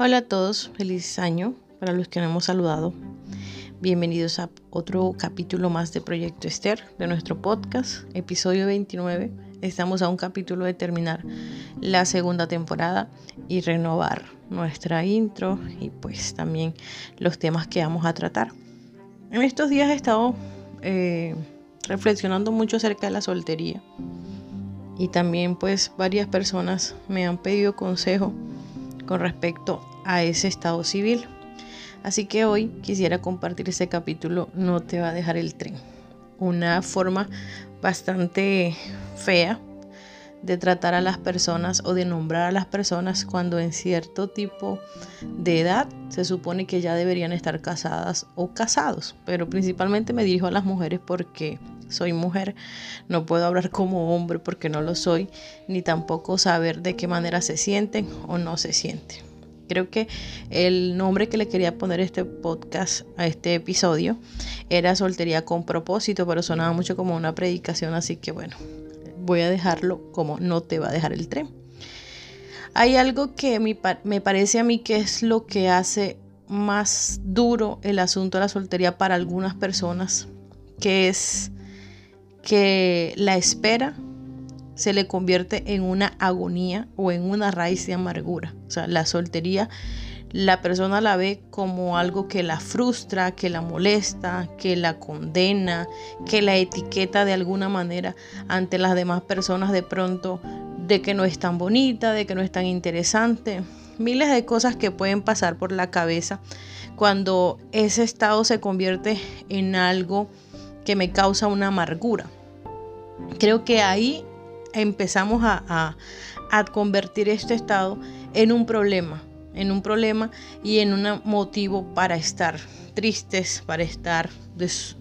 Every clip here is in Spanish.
Hola a todos, feliz año para los que no hemos saludado. Bienvenidos a otro capítulo más de Proyecto Esther de nuestro podcast, episodio 29. Estamos a un capítulo de terminar la segunda temporada y renovar nuestra intro y pues también los temas que vamos a tratar. En estos días he estado eh, reflexionando mucho acerca de la soltería y también pues varias personas me han pedido consejo con respecto a ese estado civil. Así que hoy quisiera compartir ese capítulo No te va a dejar el tren. Una forma bastante fea de tratar a las personas o de nombrar a las personas cuando en cierto tipo de edad se supone que ya deberían estar casadas o casados. Pero principalmente me dirijo a las mujeres porque soy mujer, no puedo hablar como hombre porque no lo soy, ni tampoco saber de qué manera se sienten o no se sienten. Creo que el nombre que le quería poner este podcast, a este episodio, era Soltería con propósito, pero sonaba mucho como una predicación, así que bueno, voy a dejarlo como no te va a dejar el tren. Hay algo que me parece a mí que es lo que hace más duro el asunto de la soltería para algunas personas, que es que la espera se le convierte en una agonía o en una raíz de amargura. O sea, la soltería, la persona la ve como algo que la frustra, que la molesta, que la condena, que la etiqueta de alguna manera ante las demás personas de pronto de que no es tan bonita, de que no es tan interesante. Miles de cosas que pueden pasar por la cabeza cuando ese estado se convierte en algo que me causa una amargura. Creo que ahí empezamos a, convertir este estado en un problema, en un problema y en un motivo para estar tristes, para estar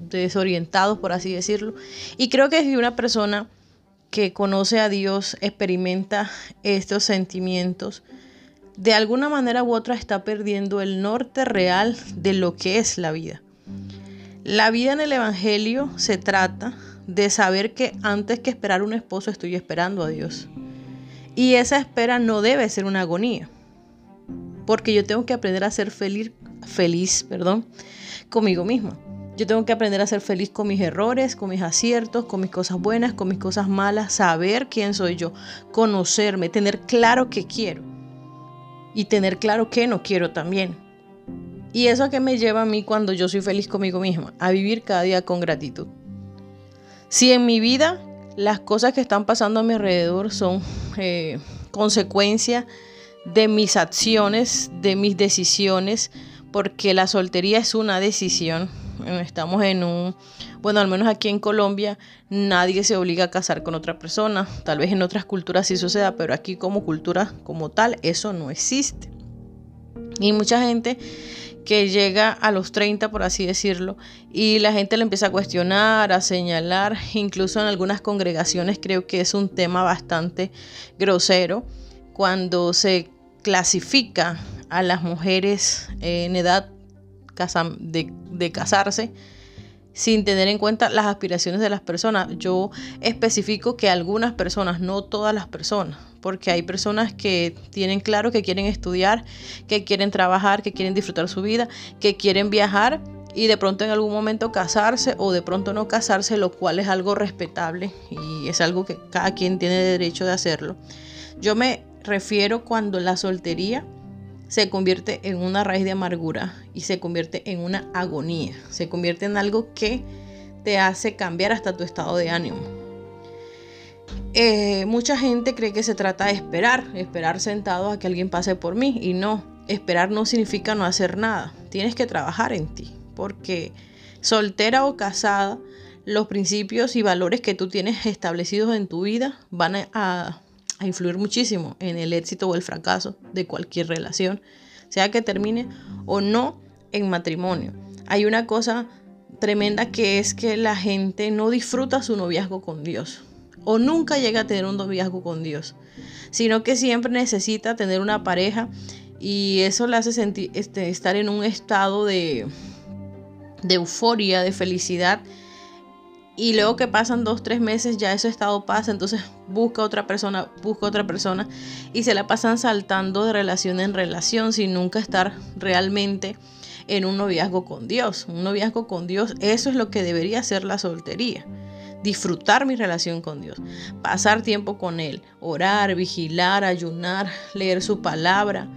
desorientados, por así decirlo. Y creo que si una persona que conoce a Dios experimenta estos sentimientos, de alguna manera u otra está perdiendo el norte real de lo que es la vida. La vida en el Evangelio se trata de saber que antes que esperar un esposo estoy esperando a Dios. Y esa espera no debe ser una agonía, porque yo tengo que aprender a ser feliz, feliz, perdón, conmigo misma. Yo tengo que aprender a ser feliz con mis errores, con mis aciertos, con mis cosas buenas, con mis cosas malas, saber quién soy yo, conocerme, tener claro qué quiero y tener claro qué no quiero también. ¿Y eso a qué me lleva a mí cuando yo soy feliz conmigo misma? A vivir cada día con gratitud. Si en mi vida las cosas que están pasando a mi alrededor son eh, consecuencia de mis acciones, de mis decisiones, porque la soltería es una decisión. Estamos en un, bueno, al menos aquí en Colombia, nadie se obliga a casar con otra persona. Tal vez en otras culturas sí suceda, pero aquí como cultura como tal, eso no existe. Y mucha gente que llega a los 30, por así decirlo, y la gente le empieza a cuestionar, a señalar, incluso en algunas congregaciones creo que es un tema bastante grosero cuando se clasifica a las mujeres en edad de, de casarse sin tener en cuenta las aspiraciones de las personas. Yo especifico que algunas personas, no todas las personas, porque hay personas que tienen claro que quieren estudiar, que quieren trabajar, que quieren disfrutar su vida, que quieren viajar y de pronto en algún momento casarse o de pronto no casarse, lo cual es algo respetable y es algo que cada quien tiene derecho de hacerlo. Yo me refiero cuando la soltería se convierte en una raíz de amargura y se convierte en una agonía, se convierte en algo que te hace cambiar hasta tu estado de ánimo. Eh, mucha gente cree que se trata de esperar, esperar sentado a que alguien pase por mí. Y no, esperar no significa no hacer nada, tienes que trabajar en ti, porque soltera o casada, los principios y valores que tú tienes establecidos en tu vida van a a influir muchísimo en el éxito o el fracaso de cualquier relación, sea que termine o no en matrimonio. Hay una cosa tremenda que es que la gente no disfruta su noviazgo con Dios o nunca llega a tener un noviazgo con Dios, sino que siempre necesita tener una pareja y eso le hace sentir, este, estar en un estado de, de euforia, de felicidad y luego que pasan dos, tres meses ya ese estado pasa, entonces busca otra persona, busca otra persona y se la pasan saltando de relación en relación sin nunca estar realmente en un noviazgo con Dios. Un noviazgo con Dios, eso es lo que debería ser la soltería. Disfrutar mi relación con Dios, pasar tiempo con Él, orar, vigilar, ayunar, leer su palabra,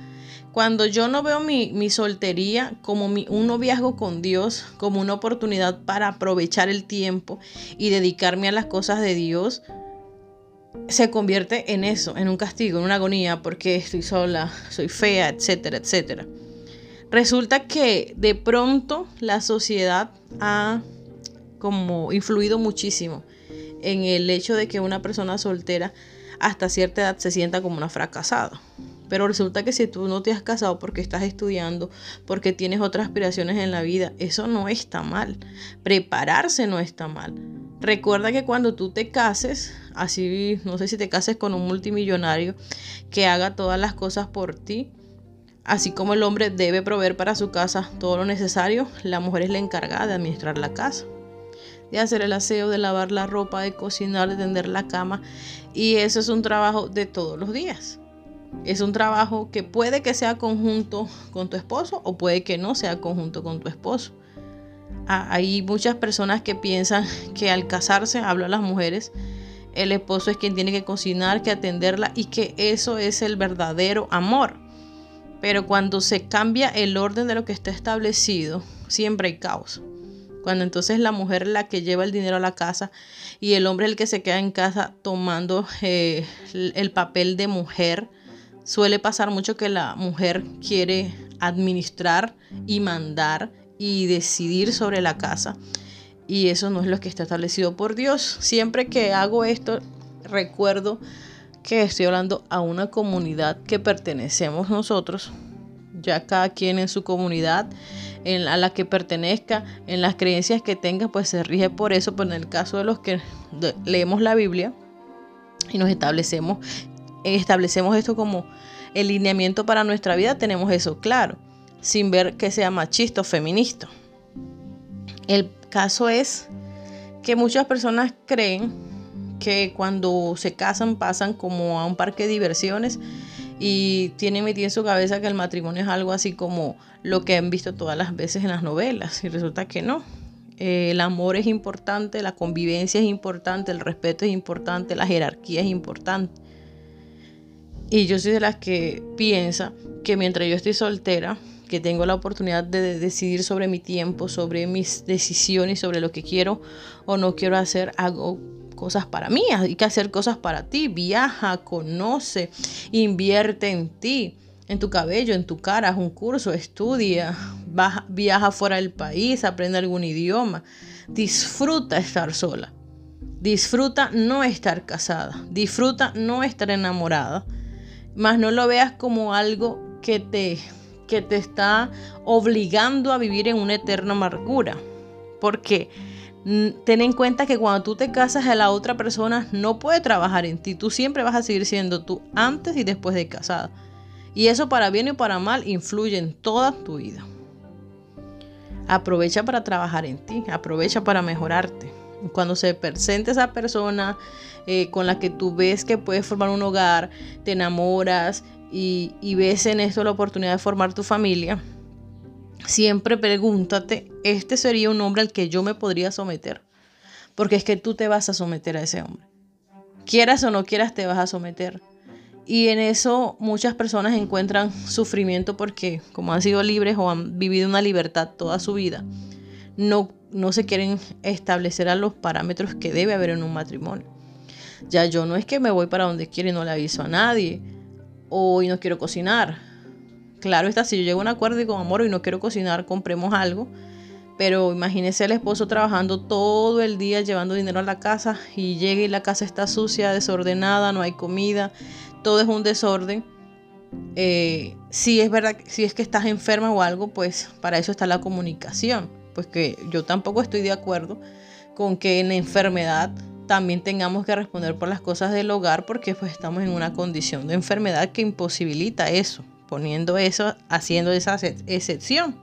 cuando yo no veo mi, soltería como un noviazgo con Dios, como una oportunidad para aprovechar el tiempo y dedicarme a las cosas de Dios, se convierte en eso, en un castigo, en una agonía, porque estoy sola, soy fea, etcétera, etcétera. Resulta que de pronto la sociedad ha como influido muchísimo en el hecho de que una persona soltera hasta cierta edad se sienta como una fracasada. Pero resulta que si tú no te has casado porque estás estudiando, porque tienes otras aspiraciones en la vida, eso no está mal. Prepararse no está mal. Recuerda que cuando tú te cases, así no sé si te cases con un multimillonario que haga todas las cosas por ti, así como el hombre debe proveer para su casa todo lo necesario, la mujer es la encargada de administrar la casa de hacer el aseo, de lavar la ropa, de cocinar, de tender la cama. Y eso es un trabajo de todos los días. Es un trabajo que puede que sea conjunto con tu esposo o puede que no sea conjunto con tu esposo. Ah, hay muchas personas que piensan que al casarse, hablo a las mujeres, el esposo es quien tiene que cocinar, que atenderla y que eso es el verdadero amor. Pero cuando se cambia el orden de lo que está establecido, siempre hay caos. Cuando entonces la mujer es la que lleva el dinero a la casa y el hombre es el que se queda en casa tomando eh, el papel de mujer, suele pasar mucho que la mujer quiere administrar y mandar y decidir sobre la casa. Y eso no es lo que está establecido por Dios. Siempre que hago esto, recuerdo que estoy hablando a una comunidad que pertenecemos nosotros, ya cada quien en su comunidad en, a la que pertenezca, en las creencias que tenga, pues se rige por eso. Pero en el caso de los que leemos la Biblia y nos establecemos, establecemos esto como el lineamiento para nuestra vida, tenemos eso claro, sin ver que sea machista o feminista. El caso es que muchas personas creen que cuando se casan pasan como a un parque de diversiones y tiene metido en su cabeza que el matrimonio es algo así como lo que han visto todas las veces en las novelas y resulta que no. Eh, el amor es importante, la convivencia es importante, el respeto es importante, la jerarquía es importante. Y yo soy de las que piensa que mientras yo estoy soltera, que tengo la oportunidad de decidir sobre mi tiempo, sobre mis decisiones, sobre lo que quiero o no quiero hacer, hago cosas para mí, hay que hacer cosas para ti. Viaja, conoce, invierte en ti, en tu cabello, en tu cara, haz un curso, estudia, viaja fuera del país, aprende algún idioma. Disfruta estar sola. Disfruta no estar casada. Disfruta no estar enamorada. Más no lo veas como algo que te, que te está obligando a vivir en una eterna amargura. Porque ten en cuenta que cuando tú te casas la otra persona no puede trabajar en ti. Tú siempre vas a seguir siendo tú antes y después de casada. Y eso para bien y para mal influye en toda tu vida. Aprovecha para trabajar en ti, aprovecha para mejorarte. Cuando se presente esa persona eh, con la que tú ves que puedes formar un hogar, te enamoras y ves en esto la oportunidad de formar tu familia, siempre pregúntate, ¿este sería un hombre al que yo me podría someter? Porque es que tú te vas a someter a ese hombre. Quieras o no quieras, te vas a someter. Y en eso muchas personas encuentran sufrimiento porque como han sido libres o han vivido una libertad toda su vida, no, no se quieren establecer a los parámetros que debe haber en un matrimonio. Ya yo no es que me voy para donde quiero y no le aviso a nadie, o no quiero cocinar, Claro está, si yo llego a un acuerdo y con amor y no quiero cocinar, compremos algo. Pero imagínese el esposo trabajando todo el día llevando dinero a la casa y llega y la casa está sucia, desordenada, no hay comida, todo es un desorden. Eh, si es verdad, si es que estás enferma o algo, pues para eso está la comunicación. Pues que yo tampoco estoy de acuerdo con que en la enfermedad también tengamos que responder por las cosas del hogar porque pues estamos en una condición de enfermedad que imposibilita eso poniendo eso, haciendo esa excepción.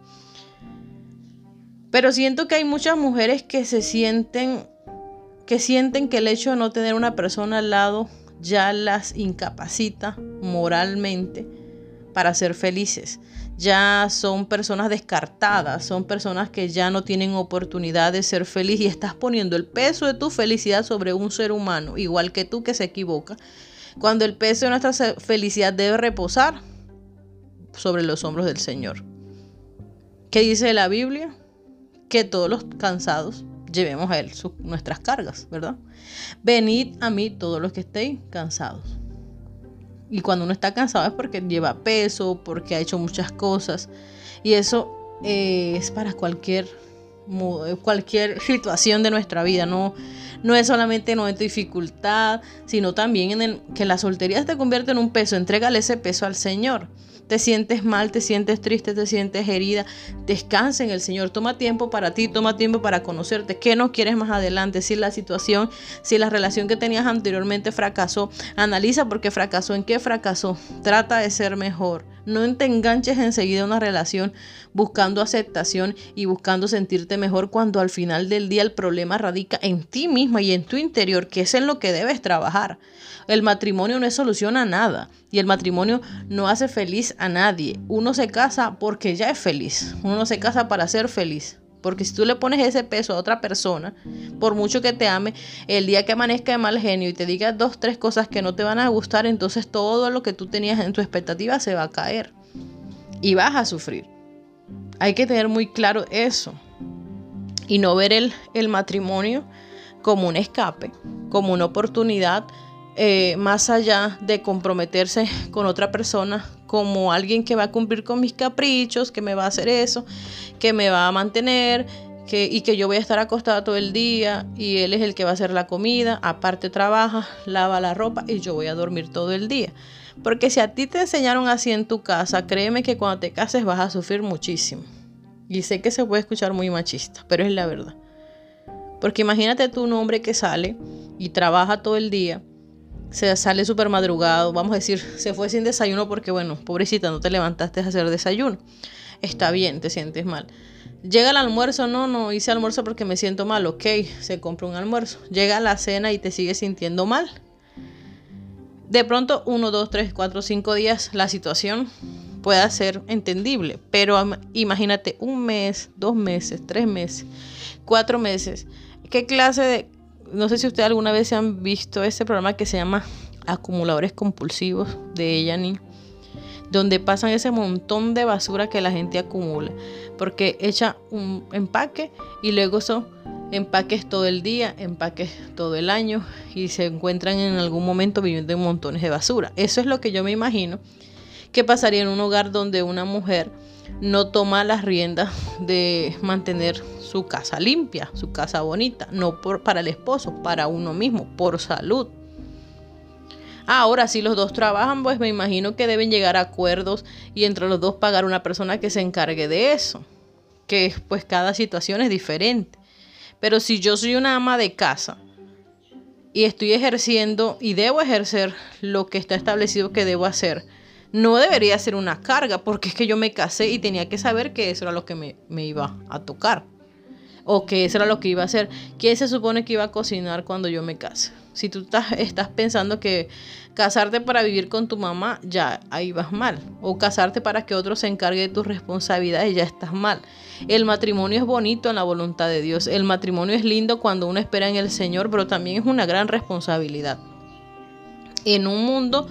Pero siento que hay muchas mujeres que se sienten que sienten que el hecho de no tener una persona al lado ya las incapacita moralmente para ser felices. Ya son personas descartadas, son personas que ya no tienen oportunidad de ser feliz y estás poniendo el peso de tu felicidad sobre un ser humano, igual que tú que se equivoca, cuando el peso de nuestra felicidad debe reposar sobre los hombros del Señor. ¿Qué dice la Biblia? Que todos los cansados llevemos a Él nuestras cargas, ¿verdad? Venid a mí todos los que estéis cansados. Y cuando uno está cansado es porque lleva peso, porque ha hecho muchas cosas. Y eso eh, es para cualquier, cualquier situación de nuestra vida. No, no es solamente en dificultad, sino también en que la soltería te convierte en un peso. Entrégale ese peso al Señor te sientes mal, te sientes triste, te sientes herida, descansa en el Señor. Toma tiempo para ti, toma tiempo para conocerte. ¿Qué no quieres más adelante? Si la situación, si la relación que tenías anteriormente fracasó, analiza por qué fracasó, en qué fracasó. Trata de ser mejor. No te enganches enseguida una relación buscando aceptación y buscando sentirte mejor cuando al final del día el problema radica en ti misma y en tu interior, que es en lo que debes trabajar. El matrimonio no es solución a nada y el matrimonio no hace feliz a nadie. Uno se casa porque ya es feliz. Uno no se casa para ser feliz. Porque si tú le pones ese peso a otra persona, por mucho que te ame, el día que amanezca de mal genio y te diga dos, tres cosas que no te van a gustar, entonces todo lo que tú tenías en tu expectativa se va a caer. Y vas a sufrir. Hay que tener muy claro eso. Y no ver el, el matrimonio como un escape, como una oportunidad eh, más allá de comprometerse con otra persona como alguien que va a cumplir con mis caprichos, que me va a hacer eso, que me va a mantener, que, y que yo voy a estar acostada todo el día y él es el que va a hacer la comida, aparte trabaja, lava la ropa y yo voy a dormir todo el día. Porque si a ti te enseñaron así en tu casa, créeme que cuando te cases vas a sufrir muchísimo. Y sé que se puede escuchar muy machista, pero es la verdad. Porque imagínate tú un hombre que sale y trabaja todo el día se sale súper madrugado, vamos a decir, se fue sin desayuno porque, bueno, pobrecita, no te levantaste a hacer desayuno. Está bien, te sientes mal. Llega el almuerzo, no, no hice almuerzo porque me siento mal, ok, se compra un almuerzo. Llega la cena y te sigue sintiendo mal. De pronto, uno, dos, tres, cuatro, cinco días, la situación pueda ser entendible, pero imagínate un mes, dos meses, tres meses, cuatro meses. ¿Qué clase de no sé si ustedes alguna vez se han visto ese programa que se llama Acumuladores Compulsivos de Yanni, donde pasan ese montón de basura que la gente acumula, porque echa un empaque y luego son empaques todo el día, empaques todo el año y se encuentran en algún momento viviendo en montones de basura. Eso es lo que yo me imagino que pasaría en un hogar donde una mujer no toma las riendas de mantener su casa limpia, su casa bonita, no por, para el esposo, para uno mismo, por salud. Ahora, si los dos trabajan, pues me imagino que deben llegar a acuerdos y entre los dos pagar una persona que se encargue de eso, que pues cada situación es diferente. Pero si yo soy una ama de casa y estoy ejerciendo y debo ejercer lo que está establecido que debo hacer, no debería ser una carga, porque es que yo me casé y tenía que saber que eso era lo que me, iba a tocar. O que eso era lo que iba a hacer. ¿Quién se supone que iba a cocinar cuando yo me case? Si tú estás, estás pensando que casarte para vivir con tu mamá, ya ahí vas mal. O casarte para que otro se encargue de tus responsabilidades, ya estás mal. El matrimonio es bonito en la voluntad de Dios. El matrimonio es lindo cuando uno espera en el Señor, pero también es una gran responsabilidad. En un mundo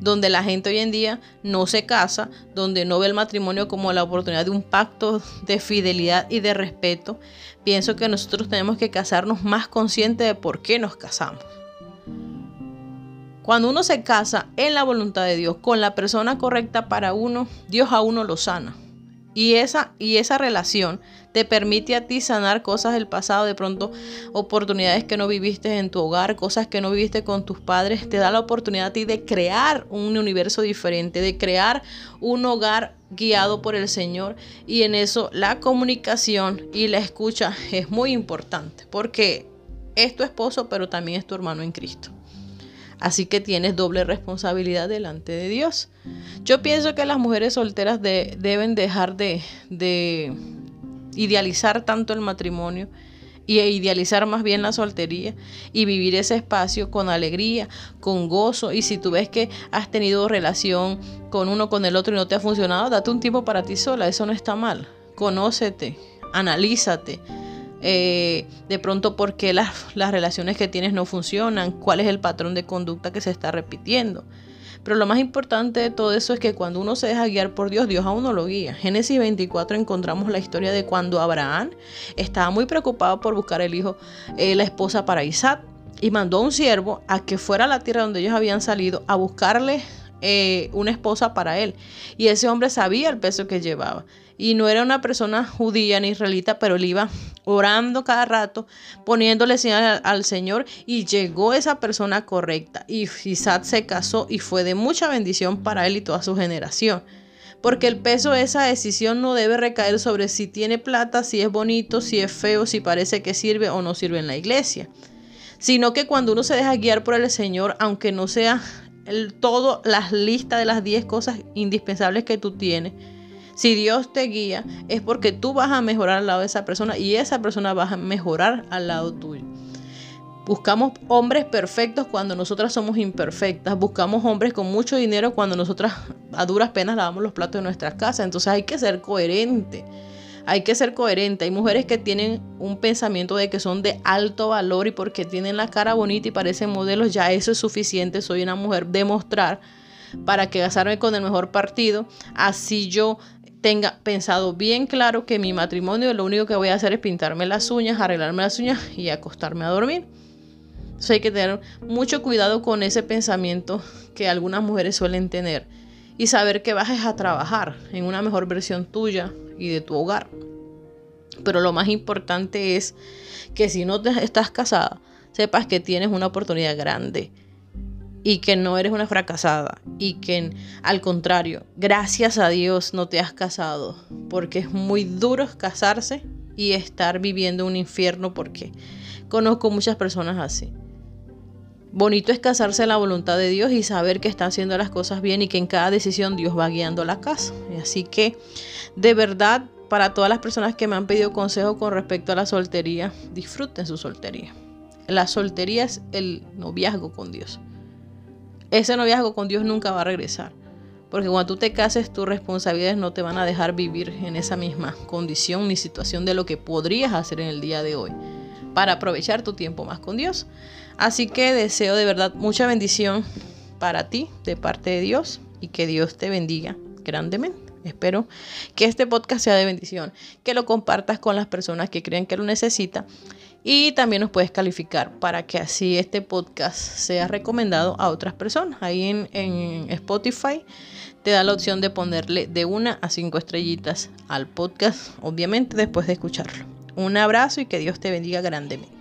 donde la gente hoy en día no se casa, donde no ve el matrimonio como la oportunidad de un pacto de fidelidad y de respeto, pienso que nosotros tenemos que casarnos más conscientes de por qué nos casamos. Cuando uno se casa en la voluntad de Dios, con la persona correcta para uno, Dios a uno lo sana. Y esa, y esa relación te permite a ti sanar cosas del pasado, de pronto oportunidades que no viviste en tu hogar, cosas que no viviste con tus padres, te da la oportunidad a ti de crear un universo diferente, de crear un hogar guiado por el Señor. Y en eso la comunicación y la escucha es muy importante, porque es tu esposo, pero también es tu hermano en Cristo. Así que tienes doble responsabilidad delante de Dios. Yo pienso que las mujeres solteras deben dejar de, idealizar tanto el matrimonio y idealizar más bien la soltería y vivir ese espacio con alegría, con gozo. Y si tú ves que has tenido relación con uno, con el otro y no te ha funcionado, date un tiempo para ti sola, eso no está mal. Conócete, analízate. Eh, de pronto por qué las, relaciones que tienes no funcionan, cuál es el patrón de conducta que se está repitiendo. Pero lo más importante de todo eso es que cuando uno se deja guiar por Dios, Dios a uno lo guía. Génesis 24 encontramos la historia de cuando Abraham estaba muy preocupado por buscar el hijo, eh, la esposa para Isaac, y mandó a un siervo a que fuera a la tierra donde ellos habían salido a buscarle eh, una esposa para él. Y ese hombre sabía el peso que llevaba y no era una persona judía ni israelita, pero él iba orando cada rato, poniéndole señal al Señor y llegó esa persona correcta. Y Isaac se casó y fue de mucha bendición para él y toda su generación. Porque el peso de esa decisión no debe recaer sobre si tiene plata, si es bonito, si es feo, si parece que sirve o no sirve en la iglesia. Sino que cuando uno se deja guiar por el Señor, aunque no sea el todo, las listas de las 10 cosas indispensables que tú tienes, si Dios te guía, es porque tú vas a mejorar al lado de esa persona y esa persona va a mejorar al lado tuyo. Buscamos hombres perfectos cuando nosotras somos imperfectas. Buscamos hombres con mucho dinero cuando nosotras a duras penas lavamos los platos de nuestras casas. Entonces hay que ser coherente. Hay que ser coherente. Hay mujeres que tienen un pensamiento de que son de alto valor y porque tienen la cara bonita y parecen modelos, ya eso es suficiente. Soy una mujer. Demostrar para que casarme con el mejor partido. Así yo tenga pensado bien claro que mi matrimonio lo único que voy a hacer es pintarme las uñas, arreglarme las uñas y acostarme a dormir. Entonces hay que tener mucho cuidado con ese pensamiento que algunas mujeres suelen tener y saber que vas a trabajar en una mejor versión tuya y de tu hogar. Pero lo más importante es que si no te estás casada, sepas que tienes una oportunidad grande y que no eres una fracasada y que al contrario, gracias a Dios no te has casado, porque es muy duro casarse y estar viviendo un infierno porque conozco muchas personas así. Bonito es casarse en la voluntad de Dios y saber que está haciendo las cosas bien y que en cada decisión Dios va guiando la casa. Así que, de verdad, para todas las personas que me han pedido consejo con respecto a la soltería, disfruten su soltería. La soltería es el noviazgo con Dios ese noviazgo con Dios nunca va a regresar. Porque cuando tú te cases, tus responsabilidades no te van a dejar vivir en esa misma condición ni situación de lo que podrías hacer en el día de hoy para aprovechar tu tiempo más con Dios. Así que deseo de verdad mucha bendición para ti de parte de Dios y que Dios te bendiga grandemente. Espero que este podcast sea de bendición, que lo compartas con las personas que creen que lo necesitan y también nos puedes calificar para que así este podcast sea recomendado a otras personas. Ahí en, en Spotify te da la opción de ponerle de una a cinco estrellitas al podcast, obviamente después de escucharlo. Un abrazo y que Dios te bendiga grandemente.